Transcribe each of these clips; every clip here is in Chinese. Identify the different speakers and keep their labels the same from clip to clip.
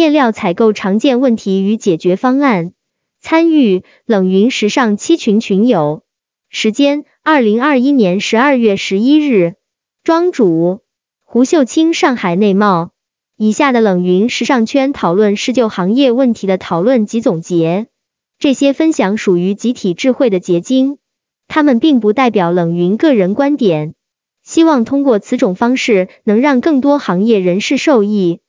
Speaker 1: 面料采购常见问题与解决方案。参与冷云时尚七群群友。时间：二零二一年十二月十一日。庄主：胡秀清，上海内贸。以下的冷云时尚圈讨论是就行业问题的讨论及总结，这些分享属于集体智慧的结晶，他们并不代表冷云个人观点。希望通过此种方式，能让更多行业人士受益。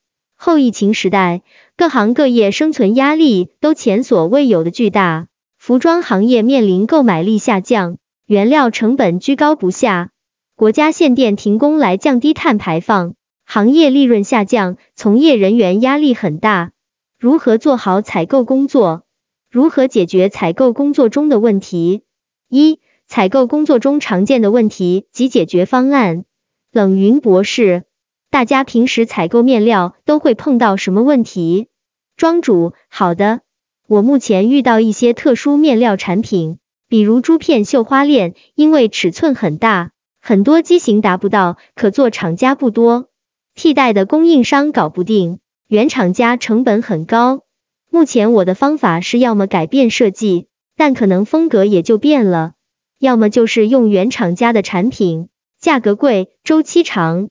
Speaker 1: 后疫情时代，各行各业生存压力都前所未有的巨大，服装行业面临购买力下降，原料成本居高不下，国家限电停工来降低碳排放，行业利润下降，从业人员压力很大。如何做好采购工作？如何解决采购工作中的问题？一、采购工作中常见的问题及解决方案。冷云博士。大家平时采购面料都会碰到什么问题？庄主，好的，我目前遇到一些特殊面料产品，比如珠片绣花链，因为尺寸很大，很多机型达不到，可做厂家不多，替代的供应商搞不定，原厂家成本很高。目前我的方法是要么改变设计，但可能风格也就变了，要么就是用原厂家的产品，价格贵，周期长。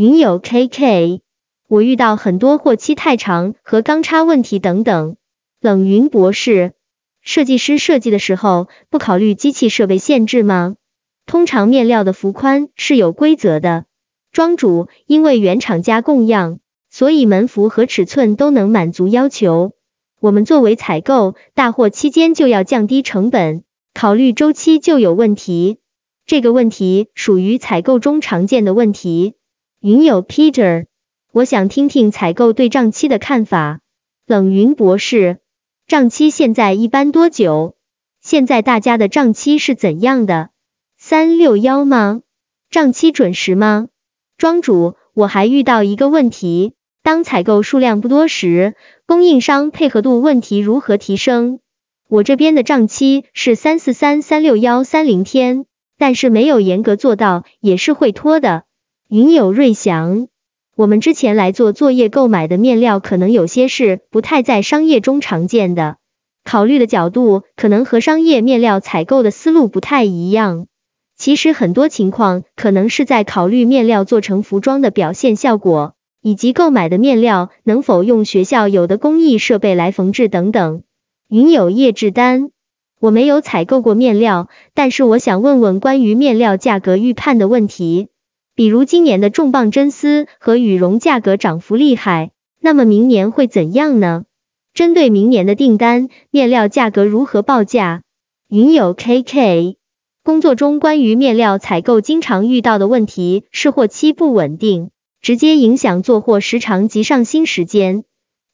Speaker 1: 云友 KK，我遇到很多货期太长和钢差问题等等。冷云博士，设计师设计的时候不考虑机器设备限制吗？通常面料的幅宽是有规则的。庄主，因为原厂家供样，所以门幅和尺寸都能满足要求。我们作为采购，大货期间就要降低成本，考虑周期就有问题。这个问题属于采购中常见的问题。云友 Peter，我想听听采购对账期的看法。冷云博士，账期现在一般多久？现在大家的账期是怎样的？三六幺吗？账期准时吗？庄主，我还遇到一个问题，当采购数量不多时，供应商配合度问题如何提升？我这边的账期是三四三三六幺三零天，但是没有严格做到，也是会拖的。云友瑞祥，我们之前来做作业购买的面料，可能有些是不太在商业中常见的，考虑的角度可能和商业面料采购的思路不太一样。其实很多情况可能是在考虑面料做成服装的表现效果，以及购买的面料能否用学校有的工艺设备来缝制等等。云友叶志丹，我没有采购过面料，但是我想问问关于面料价格预判的问题。比如今年的重磅真丝和羽绒价格涨幅厉害，那么明年会怎样呢？针对明年的订单，面料价格如何报价？云友 KK，工作中关于面料采购经常遇到的问题是货期不稳定，直接影响做货时长及上新时间。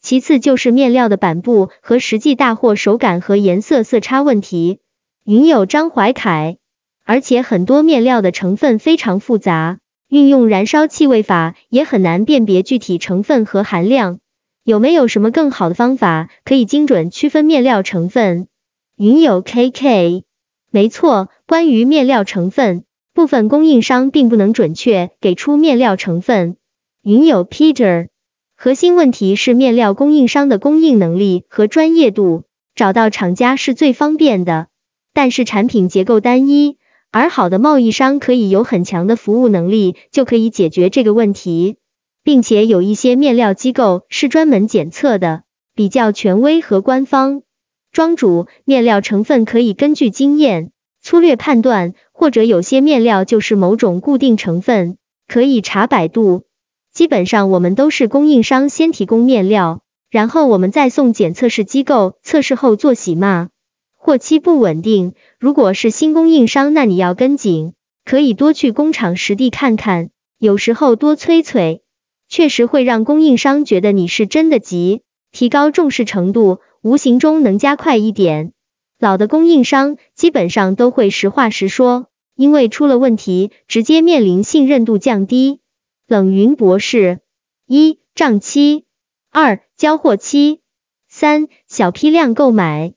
Speaker 1: 其次就是面料的板布和实际大货手感和颜色色差问题。云友张怀凯，而且很多面料的成分非常复杂。运用燃烧气味法也很难辨别具体成分和含量，有没有什么更好的方法可以精准区分面料成分？云友 KK，没错，关于面料成分，部分供应商并不能准确给出面料成分。云友 Peter，核心问题是面料供应商的供应能力和专业度，找到厂家是最方便的，但是产品结构单一。而好的贸易商可以有很强的服务能力，就可以解决这个问题，并且有一些面料机构是专门检测的，比较权威和官方。庄主，面料成分可以根据经验粗略判断，或者有些面料就是某种固定成分，可以查百度。基本上我们都是供应商先提供面料，然后我们再送检测试机构测试后做洗码。货期不稳定，如果是新供应商，那你要跟紧，可以多去工厂实地看看，有时候多催催，确实会让供应商觉得你是真的急，提高重视程度，无形中能加快一点。老的供应商基本上都会实话实说，因为出了问题，直接面临信任度降低。冷云博士，一账期，二交货期，三小批量购买。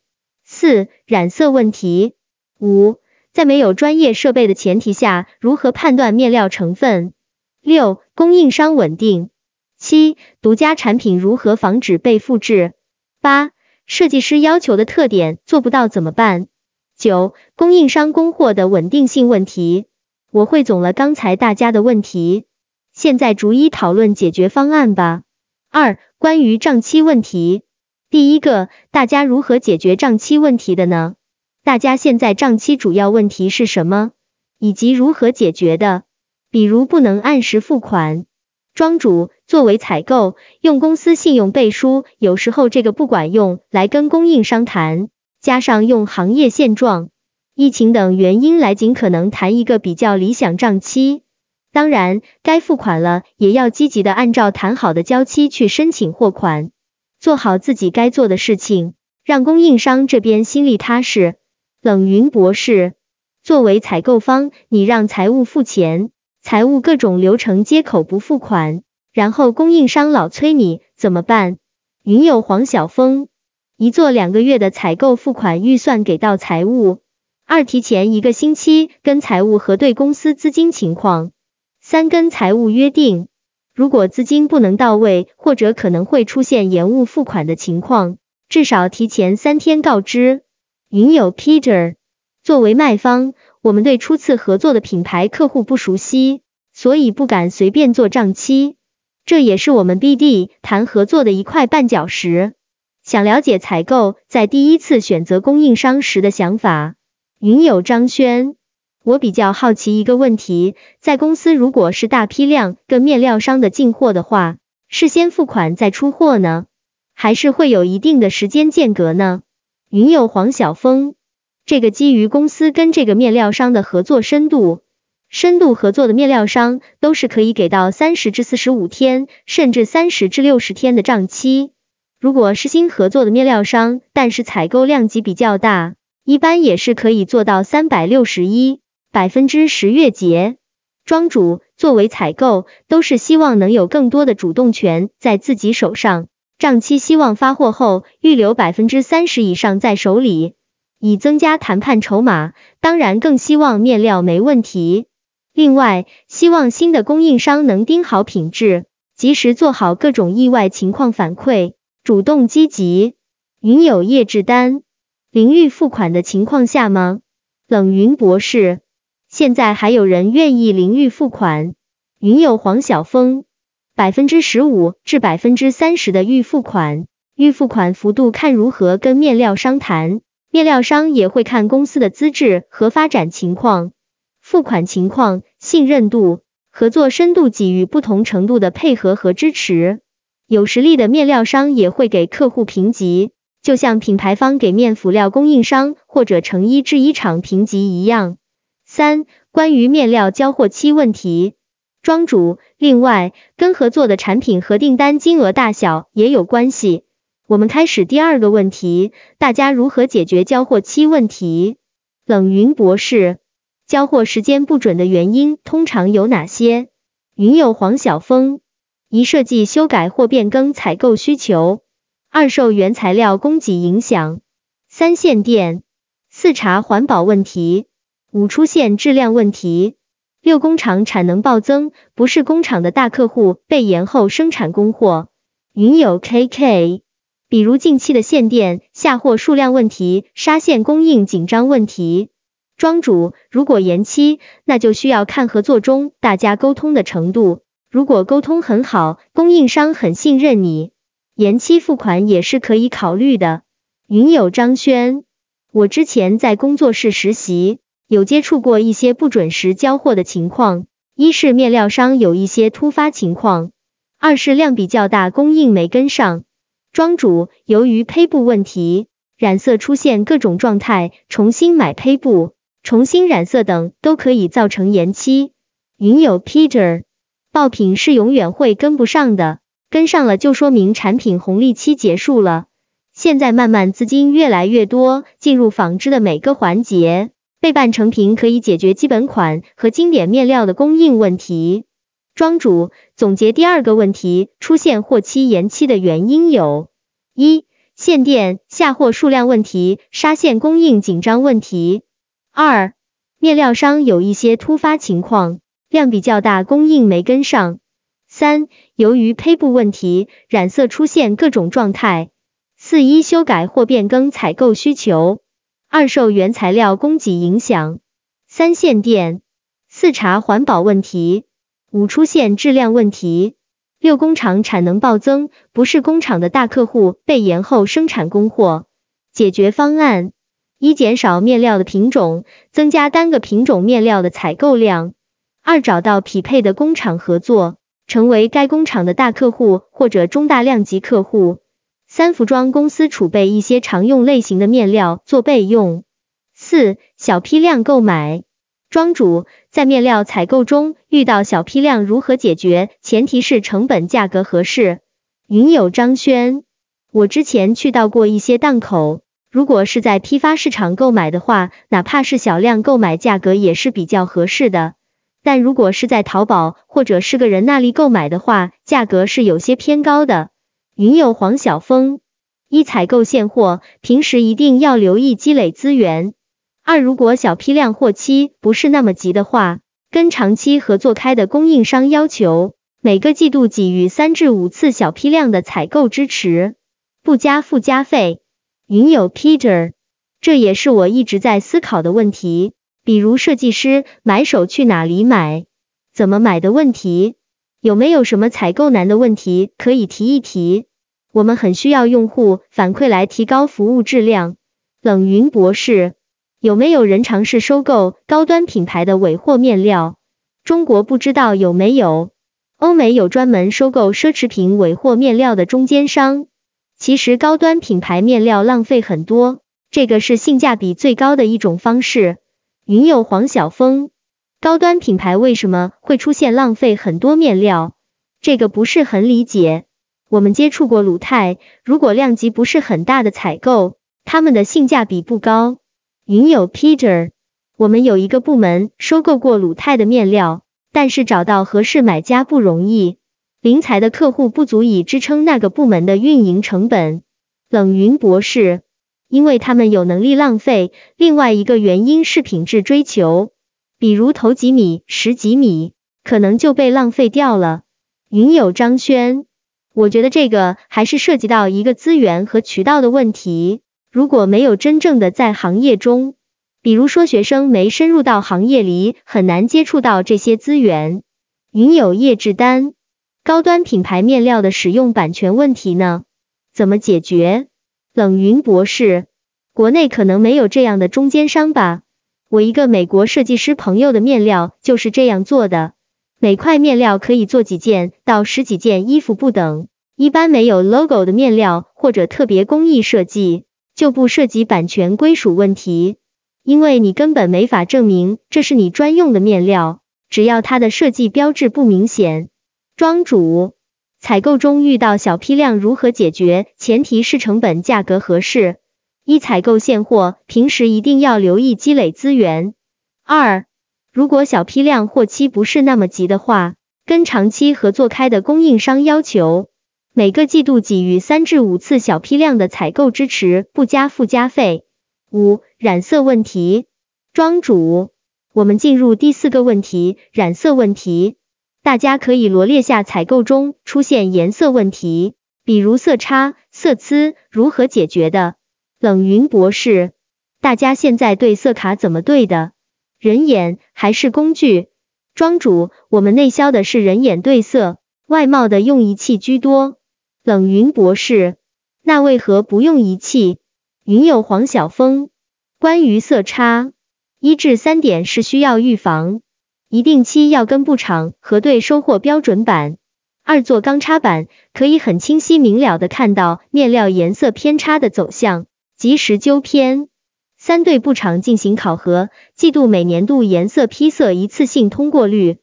Speaker 1: 四、染色问题。五、在没有专业设备的前提下，如何判断面料成分？六、供应商稳定。七、独家产品如何防止被复制？八、设计师要求的特点做不到怎么办？九、供应商供货的稳定性问题。我汇总了刚才大家的问题，现在逐一讨论解决方案吧。二、关于账期问题，第一个，大家如何解决账期问题的呢？大家现在账期主要问题是什么，以及如何解决的？比如不能按时付款。庄主作为采购，用公司信用背书，有时候这个不管用，来跟供应商谈，加上用行业现状、疫情等原因来尽可能谈一个比较理想账期。当然，该付款了，也要积极的按照谈好的交期去申请货款，做好自己该做的事情，让供应商这边心里踏实。冷云博士，作为采购方，你让财务付钱。财务各种流程接口不付款，然后供应商老催你怎么办？云友黄晓峰，一做两个月的采购付款预算给到财务，二提前一个星期跟财务核对公司资金情况，三跟财务约定，如果资金不能到位或者可能会出现延误付款的情况，至少提前三天告知。云友 Peter，作为卖方。我们对初次合作的品牌客户不熟悉，所以不敢随便做账期，这也是我们 BD 谈合作的一块绊脚石。想了解采购在第一次选择供应商时的想法。云友张轩，我比较好奇一个问题，在公司如果是大批量跟面料商的进货的话，是先付款再出货呢，还是会有一定的时间间隔呢？云友黄晓峰。这个基于公司跟这个面料商的合作深度，深度合作的面料商都是可以给到三十至四十五天，甚至三十至六十天的账期。如果是新合作的面料商，但是采购量级比较大，一般也是可以做到三百六十一百分之十月结。庄主作为采购，都是希望能有更多的主动权在自己手上，账期希望发货后预留百分之三十以上在手里。以增加谈判筹码，当然更希望面料没问题。另外，希望新的供应商能盯好品质，及时做好各种意外情况反馈，主动积极。云有业制单，淋浴付款的情况下吗？冷云博士，现在还有人愿意淋浴付款？云有黄晓峰，百分之十五至百分之三十的预付款，预付款幅度看如何跟面料商谈。面料商也会看公司的资质和发展情况、付款情况、信任度、合作深度，给予不同程度的配合和支持。有实力的面料商也会给客户评级，就像品牌方给面辅料供应商或者成衣制衣厂评级一样。三、关于面料交货期问题，庄主，另外跟合作的产品和订单金额大小也有关系。我们开始第二个问题，大家如何解决交货期问题？冷云博士，交货时间不准的原因通常有哪些？云友黄晓峰，一设计修改或变更采购需求，二受原材料供给影响，三限电，四查环保问题，五出现质量问题，六工厂产能暴增，不是工厂的大客户被延后生产供货。云友 KK。比如近期的限电、下货数量问题、纱线供应紧张问题，庄主如果延期，那就需要看合作中大家沟通的程度。如果沟通很好，供应商很信任你，延期付款也是可以考虑的。云友张轩，我之前在工作室实习，有接触过一些不准时交货的情况，一是面料商有一些突发情况，二是量比较大，供应没跟上。庄主由于胚布问题，染色出现各种状态，重新买胚布、重新染色等都可以造成延期。云友 Peter，爆品是永远会跟不上的，跟上了就说明产品红利期结束了。现在慢慢资金越来越多，进入纺织的每个环节，备半成品可以解决基本款和经典面料的供应问题。庄主总结第二个问题，出现货期延期的原因有：一、限电、下货数量问题、纱线供应紧张问题；二、面料商有一些突发情况，量比较大，供应没跟上；三、由于胚布问题，染色出现各种状态。四、一、修改或变更采购需求。二、受原材料供给影响。三、限电。四、查环保问题。五、出现质量问题。六、工厂产能暴增，不是工厂的大客户被延后生产供货。解决方案：一、减少面料的品种，增加单个品种面料的采购量。二、找到匹配的工厂合作，成为该工厂的大客户或者中大量级客户。三、服装公司储备一些常用类型的面料做备用。四、小批量购买。庄主在面料采购中遇到小批量如何解决？前提是成本价格合适。云友张轩，我之前去到过一些档口，如果是在批发市场购买的话，哪怕是小量购买，价格也是比较合适的。但如果是在淘宝或者是个人那里购买的话，价格是有些偏高的。云友黄晓峰，一采购现货，平时一定要留意积累资源。二如果小批量货期不是那么急的话，跟长期合作开的供应商要求，每个季度给予三至五次小批量的采购支持，不加附加费。云友 Peter，这也是我一直在思考的问题。比如设计师买手去哪里买，怎么买的问题，有没有什么采购难的问题可以提一提？我们很需要用户反馈来提高服务质量。冷云博士，有没有人尝试收购高端品牌的尾货面料？中国不知道有没有，欧美有专门收购奢侈品尾货面料的中间商。其实高端品牌面料浪费很多，这个是性价比最高的一种方式。云友黄晓峰，高端品牌为什么会出现浪费很多面料？这个不是很理解。我们接触过鲁泰，如果量级不是很大的采购，他们的性价比不高。云友 Peter，我们有一个部门收购过鲁泰的面料，但是找到合适买家不容易，零财的客户不足以支撑那个部门的运营成本。冷云博士。因为他们有能力浪费，另外一个原因是品质追求，比如头几米、十几米，可能就被浪费掉了。云友张轩，我觉得这个还是涉及到一个资源和渠道的问题。如果没有真正的在行业中，比如说学生没深入到行业里，很难接触到这些资源。云友叶志丹，高端品牌面料的使用版权问题呢？怎么解决？冷云博士，国内可能没有这样的中间商吧？我一个美国设计师朋友的面料就是这样做的，每块面料可以做几件到十几件衣服不等。一般没有 logo 的面料或者特别工艺设计，就不涉及版权归属问题，因为你根本没法证明这是你专用的面料，只要它的设计标志不明显。庄主。采购中遇到小批量如何解决？前提是成本价格合适。一、采购现货，平时一定要留意积累资源。二、如果小批量货期不是那么急的话，跟长期合作开的供应商要求，每个季度给予三至五次小批量的采购支持，不加附加费。五、染色问题，庄主，我们进入第四个问题，染色问题。大家可以罗列下采购中出现颜色问题，比如色差、色疵，如何解决的？冷云博士，大家现在对色卡怎么对的？人眼还是工具？庄主，我们内销的是人眼对色，外贸的用仪器居多。冷云博士，那为何不用仪器？云友黄晓峰，关于色差，一至三点是需要预防。一定期要跟布厂核对收货标准版。二做钢插板，可以很清晰明了的看到面料颜色偏差的走向，及时纠偏。三对布厂进行考核，季度每年度颜色批色一次性通过率。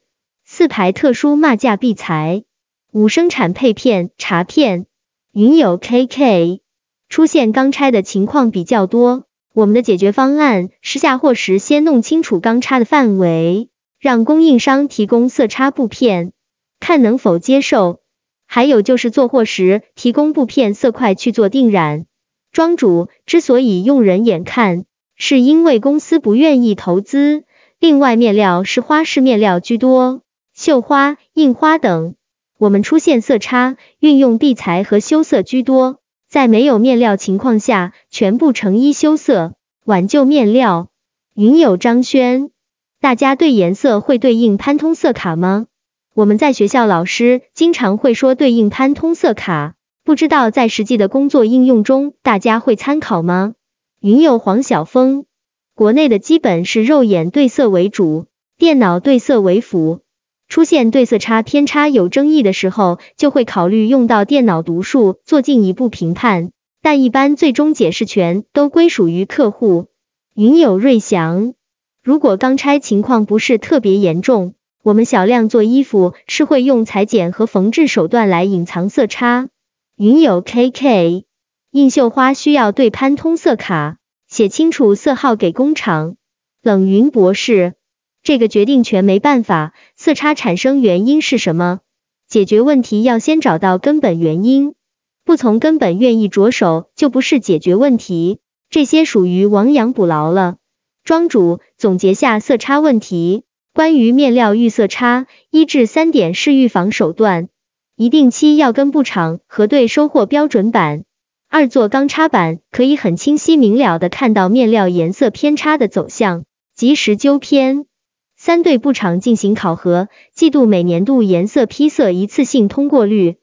Speaker 1: 四排特殊骂架必裁。五生产配片查片。云友 KK 出现钢拆的情况比较多，我们的解决方案是下货时先弄清楚钢插的范围。让供应商提供色差布片，看能否接受。还有就是做货时提供布片色块去做定染。庄主之所以用人眼看，是因为公司不愿意投资。另外面料是花式面料居多，绣花、印花等。我们出现色差，运用地材和修色居多，在没有面料情况下，全部成衣修色，挽救面料。云友张轩，大家对颜色会对应潘通色卡吗？我们在学校老师经常会说对应潘通色卡，不知道在实际的工作应用中，大家会参考吗？云友黄晓峰，国内的基本是肉眼对色为主，电脑对色为辅。出现对色差偏差有争议的时候，就会考虑用到电脑读数做进一步评判，但一般最终解释权都归属于客户。云友瑞祥，如果钢拆情况不是特别严重，我们小量做衣服是会用裁剪和缝制手段来隐藏色差。云友 KK，印绣花需要对潘通色卡，写清楚色号给工厂。冷云博士，这个决定权没办法，色差产生原因是什么？解决问题要先找到根本原因，不从根本愿意着手，就不是解决问题。这些属于亡羊补牢了。庄主总结下色差问题。关于面料预色差，一至三点是预防手段：一定期要跟布厂核对收货标准版；二做钢插板，可以很清晰明了的看到面料颜色偏差的走向，及时纠偏；三对布厂进行考核，季度每年度颜色批色一次性通过率；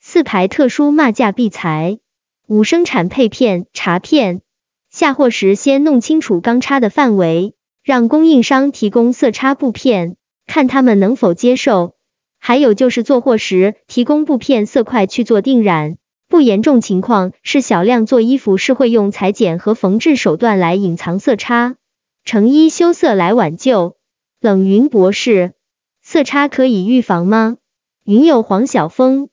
Speaker 1: 四排特殊骂价必裁；五生产配片查片。下货时先弄清楚钢叉的范围，让供应商提供色差布片，看他们能否接受。还有就是做货时提供布片色块去做定染，不严重情况是小量做衣服是会用裁剪和缝制手段来隐藏色差，成衣修色来挽救。冷云博士，色差可以预防吗？云友黄晓峰，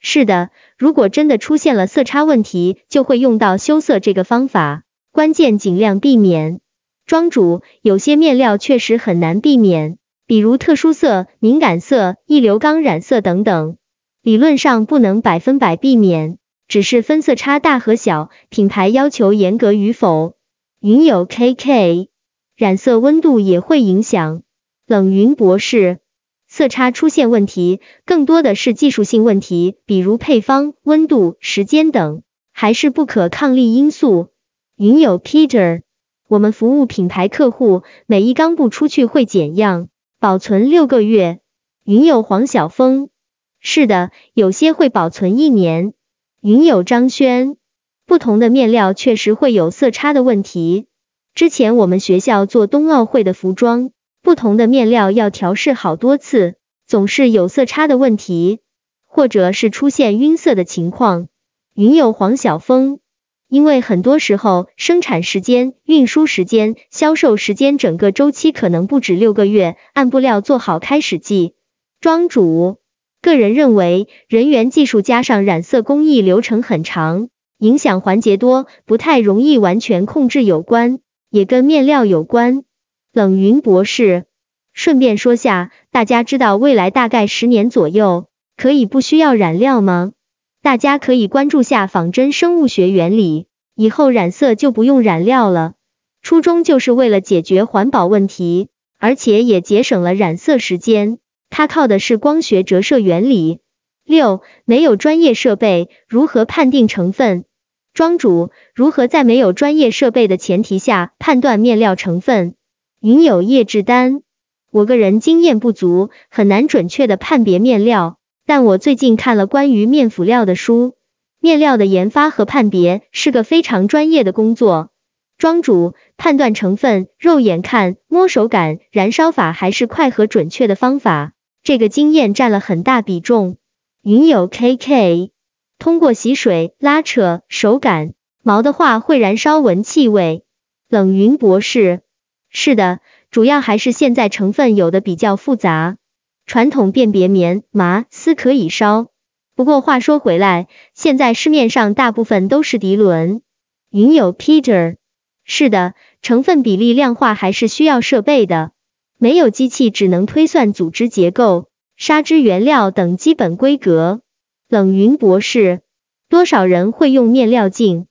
Speaker 1: 是的，如果真的出现了色差问题，就会用到修色这个方法。关键尽量避免。庄主，有些面料确实很难避免，比如特殊色、敏感色、易流钢染色等等，理论上不能百分百避免，只是分色差大和小，品牌要求严格与否。云友 KK，染色温度也会影响。冷云博士，色差出现问题，更多的是技术性问题，比如配方、温度、时间等，还是不可抗力因素。云友 Peter，我们服务品牌客户，每一钢布出去会检样，保存六个月。云友黄晓峰，是的，有些会保存一年。云友张轩，不同的面料确实会有色差的问题。之前我们学校做冬奥会的服装，不同的面料要调试好多次，总是有色差的问题，或者是出现晕色的情况。云友黄晓峰。因为很多时候，生产时间、运输时间、销售时间，整个周期可能不止六个月，按布料做好开始计。庄主个人认为，人员技术加上染色工艺流程很长，影响环节多，不太容易完全控制有关，也跟面料有关。冷云博士，顺便说下，大家知道未来大概十年左右，可以不需要染料吗？大家可以关注下仿真生物学原理，以后染色就不用染料了。初衷就是为了解决环保问题，而且也节省了染色时间。它靠的是光学折射原理。六，没有专业设备，如何判定成分？庄主如何在没有专业设备的前提下判断面料成分？云有叶志丹，我个人经验不足，很难准确的判别面料。但我最近看了关于面辅料的书，面料的研发和判别是个非常专业的工作。庄主判断成分，肉眼看、摸手感、燃烧法还是快和准确的方法，这个经验占了很大比重。云友 KK，通过洗水、拉扯、手感、毛的话会燃烧闻气味。冷云博士，是的，主要还是现在成分有的比较复杂。传统辨别棉、麻、丝可以烧，不过话说回来，现在市面上大部分都是涤纶。云友 Peter，是的，成分比例量化还是需要设备的，没有机器只能推算组织结构、纱织原料等基本规格。冷云博士，多少人会用面料镜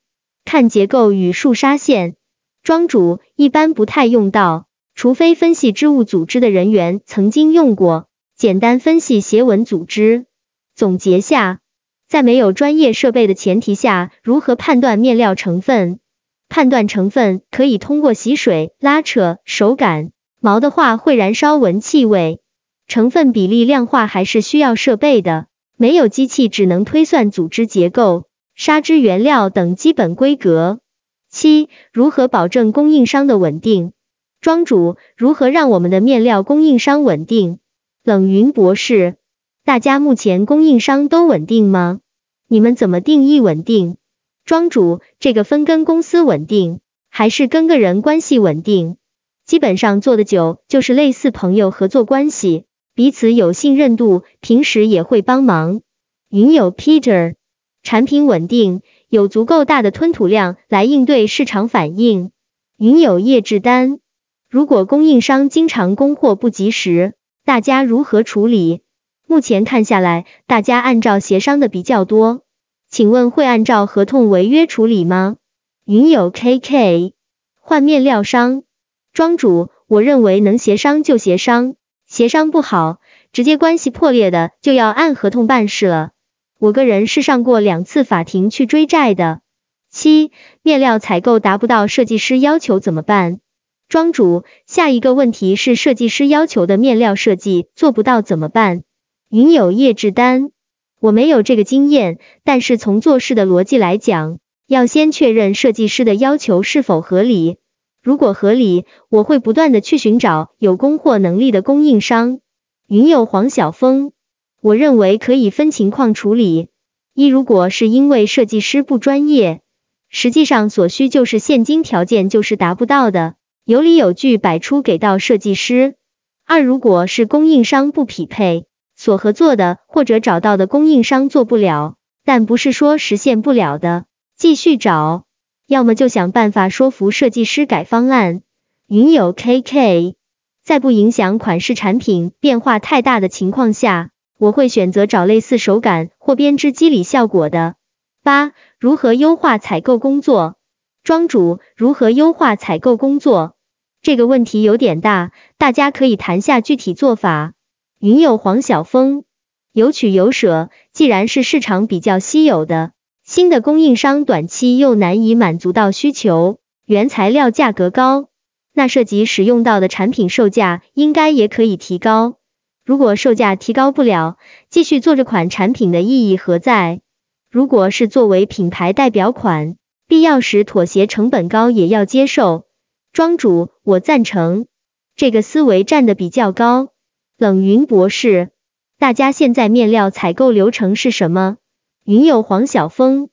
Speaker 1: 看结构与束纱线？庄主一般不太用到，除非分析织物组织的人员曾经用过。简单分析斜纹组织，总结下，在没有专业设备的前提下，如何判断面料成分？判断成分可以通过洗水、拉扯、手感。毛的话会燃烧闻气味。成分比例量化还是需要设备的，没有机器只能推算组织结构、纱织原料等基本规格。七、如何保证供应商的稳定？庄主，如何让我们的面料供应商稳定？冷云博士，大家目前供应商都稳定吗？你们怎么定义稳定？庄主，这个分跟公司稳定，还是跟个人关系稳定？基本上做的久，就是类似朋友合作关系。彼此有信任度，平时也会帮忙。云友 Peter，产品稳定，有足够大的吞吐量来应对市场反应。云友叶志丹，如果供应商经常供货不及时，大家如何处理？目前看下来，大家按照协商的比较多，请问会按照合同违约处理吗？云友 KK，换面料商，庄主，我认为能协商就协商。协商不好，直接关系破裂的，就要按合同办事了。我个人是上过两次法庭去追债的。七，面料采购达不到设计师要求怎么办？庄主，下一个问题是设计师要求的面料设计做不到怎么办？云友叶志丹，我没有这个经验，但是从做事的逻辑来讲，要先确认设计师的要求是否合理。如果合理，我会不断的去寻找有供货能力的供应商。云友黄晓峰，我认为可以分情况处理。一，如果是因为设计师不专业，实际上所需就是现金条件就是达不到的，有理有据摆出给到设计师。二，如果是供应商不匹配，所合作的或者找到的供应商做不了，但不是说实现不了的，继续找。要么就想办法说服设计师改方案。云友 KK，在不影响款式产品变化太大的情况下，我会选择找类似手感或编织肌理效果的。八、如何优化采购工作？庄主，如何优化采购工作？这个问题有点大，大家可以谈下具体做法。云友黄晓峰，有取有舍，既然是市场比较稀有的。新的供应商短期又难以满足到需求，原材料价格高，那涉及使用到的产品售价应该也可以提高。如果售价提高不了，继续做这款产品的意义何在？如果是作为品牌代表款，必要时妥协成本高也要接受。庄主，我赞成，这个思维站的比较高。冷云博士，大家现在面料采购流程是什么？云友黄晓峰，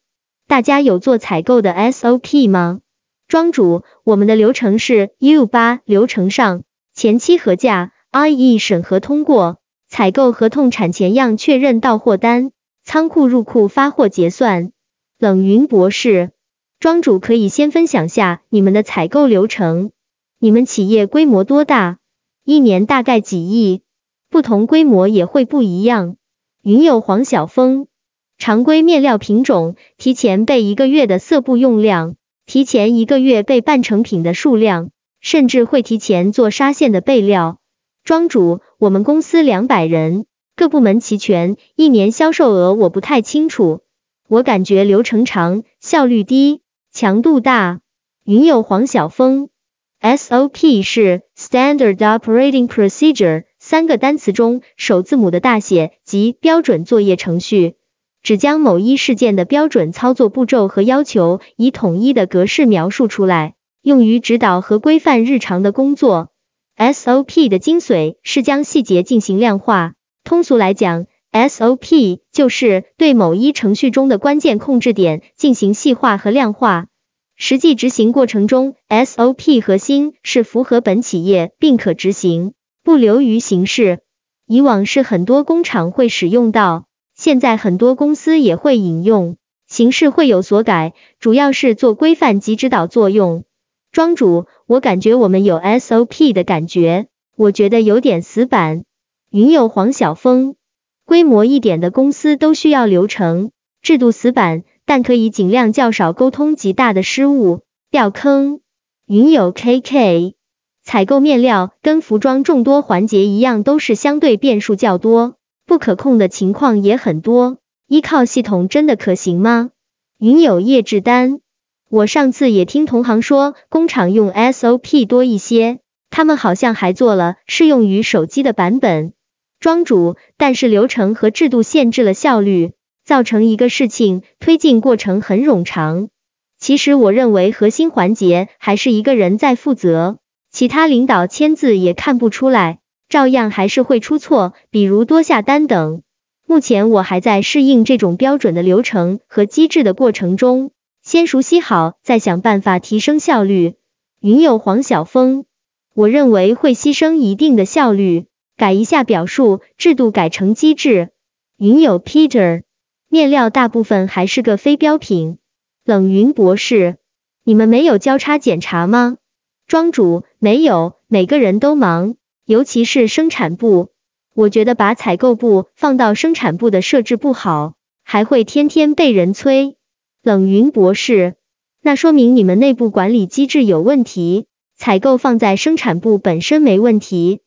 Speaker 1: 大家有做采购的 SOP 吗？庄主，我们的流程是 U 八流程上，前期核价，IE 审核通过，采购合同产前样确认到货单，仓库入库发货结算。冷云博士，庄主可以先分享下你们的采购流程。你们企业规模多大？一年大概几亿？不同规模也会不一样。云友黄晓峰。常规面料品种，提前备一个月的色布用量，提前一个月备半成品的数量，甚至会提前做纱线的备料。庄主，我们公司两百人，各部门齐全，一年销售额我不太清楚，我感觉流程长，效率低，强度大。云友黄晓峰，SOP 是 Standard Operating Procedure，三个单词中首字母的大写及标准作业程序。只将某一事件的标准操作步骤和要求以统一的格式描述出来，用于指导和规范日常的工作。SOP 的精髓是将细节进行量化。通俗来讲，SOP 就是对某一程序中的关键控制点进行细化和量化。实际执行过程中，SOP 核心是符合本企业并可执行，不流于形式。以往是很多工厂会使用到。现在很多公司也会引用，形式会有所改，主要是做规范及指导作用。庄主，我感觉我们有 SOP 的感觉，我觉得有点死板。云友黄晓峰，规模一点的公司都需要流程，制度死板，但可以尽量较少沟通极大的失误掉坑。云友 KK，采购面料跟服装众多环节一样，都是相对变数较多。不可控的情况也很多，依靠系统真的可行吗？云友业制单，我上次也听同行说，工厂用 SOP 多一些，他们好像还做了适用于手机的版本。庄主，但是流程和制度限制了效率，造成一个事情推进过程很冗长。其实我认为核心环节还是一个人在负责，其他领导签字也看不出来，照样还是会出错，比如多下单等。目前我还在适应这种标准的流程和机制的过程中，先熟悉好，再想办法提升效率。云友黄晓峰，我认为会牺牲一定的效率。改一下表述，制度改成机制。云友 Peter，面料大部分还是个非标品。冷云博士，你们没有交叉检查吗？庄主，没有，每个人都忙，尤其是生产部。我觉得把采购部放到生产部的设置不好，还会天天被人催。冷云博士，那说明你们内部管理机制有问题，采购放在生产部本身没问题。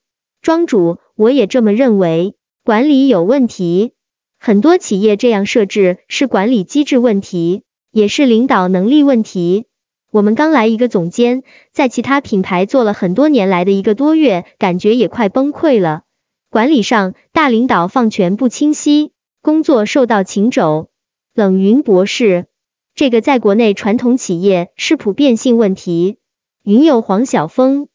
Speaker 1: 庄主，我也这么认为，管理有问题。很多企业这样设置是管理机制问题，也是领导能力问题。我们刚来一个总监，在其他品牌做了很多年来的一个多月，感觉也快崩溃了。管理上，大领导放权不清晰，工作受到擒肘。冷云博士，这个在国内传统企业是普遍性问题。云友黄晓峰。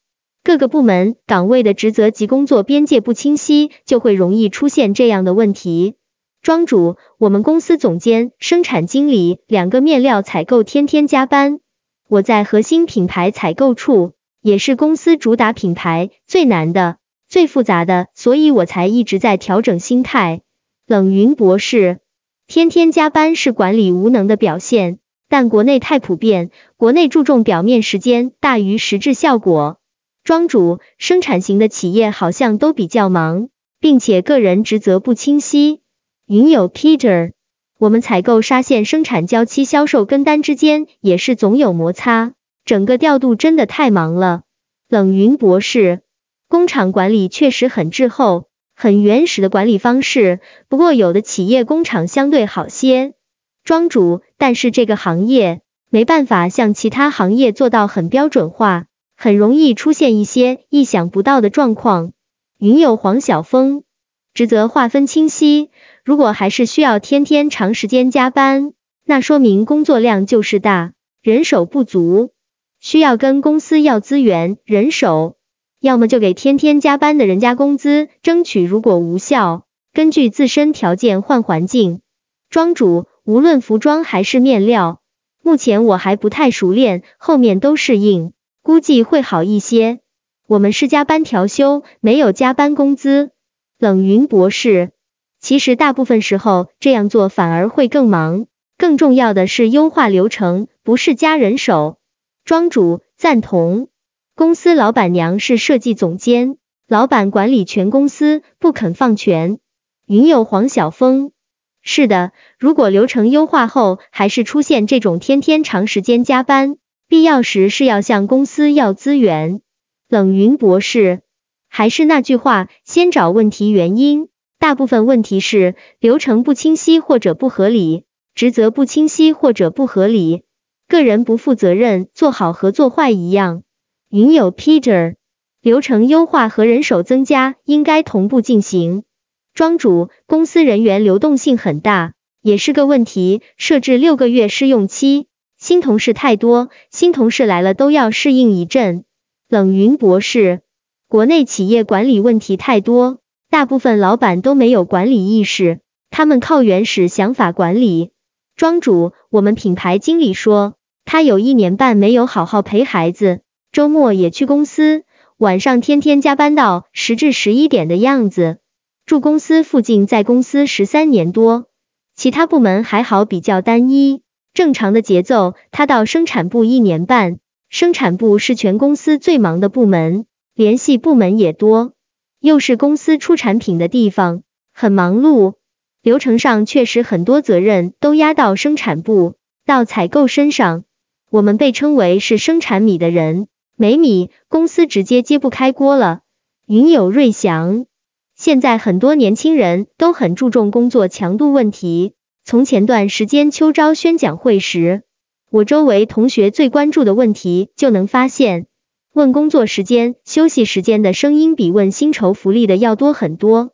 Speaker 1: 各个部门岗位的职责及工作边界不清晰，就会容易出现这样的问题。庄主，我们公司总监、生产经理两个面料采购天天加班。我在核心品牌采购处，也是公司主打品牌，最难的、最复杂的，所以我才一直在调整心态。冷云博士，天天加班是管理无能的表现，但国内太普遍，国内注重表面时间大于实质效果。庄主，生产型的企业好像都比较忙，并且个人职责不清晰。云友 Peter，我们采购纱线生产交期销售跟单之间也是总有摩擦，整个调度真的太忙了。冷云博士，工厂管理确实很滞后，很原始的管理方式，不过有的企业工厂相对好些。庄主，但是这个行业没办法像其他行业做到很标准化。很容易出现一些意想不到的状况。云友黄晓峰，职责划分清晰。如果还是需要天天长时间加班，那说明工作量就是大，人手不足，需要跟公司要资源、人手，要么就给天天加班的人加工资，争取如果无效，根据自身条件换环境。庄主，无论服装还是面料，目前我还不太熟练，后面都适应。估计会好一些。我们是加班调休，没有加班工资。冷云博士，其实大部分时候这样做反而会更忙。更重要的是优化流程，不是加人手。庄主赞同。公司老板娘是设计总监，老板管理全公司，不肯放权。云友黄晓峰，是的，如果流程优化后还是出现这种天天长时间加班。必要时是要向公司要资源。冷云博士，还是那句话，先找问题原因。大部分问题是流程不清晰或者不合理，职责不清晰或者不合理，个人不负责任，做好和做坏一样。云友 Peter，流程优化和人手增加应该同步进行。庄主，公司人员流动性很大，也是个问题。设置六个月试用期。新同事太多，新同事来了都要适应一阵。冷云博士，国内企业管理问题太多，大部分老板都没有管理意识，他们靠原始想法管理。庄主，我们品牌经理说，他有一年半没有好好陪孩子，周末也去公司，晚上天天加班到十至十一点的样子。住公司附近，在公司十三年多，其他部门还好，比较单一。正常的节奏，他到生产部一年半，生产部是全公司最忙的部门，联系部门也多，又是公司出产品的地方，很忙碌。流程上确实很多责任都压到生产部，到采购身上。我们被称为是生产米的人，没米，公司直接揭不开锅了。云有瑞祥。现在很多年轻人都很注重工作强度问题。从前段时间秋招宣讲会时，我周围同学最关注的问题就能发现，问工作时间、休息时间的声音比问薪酬福利的要多很多。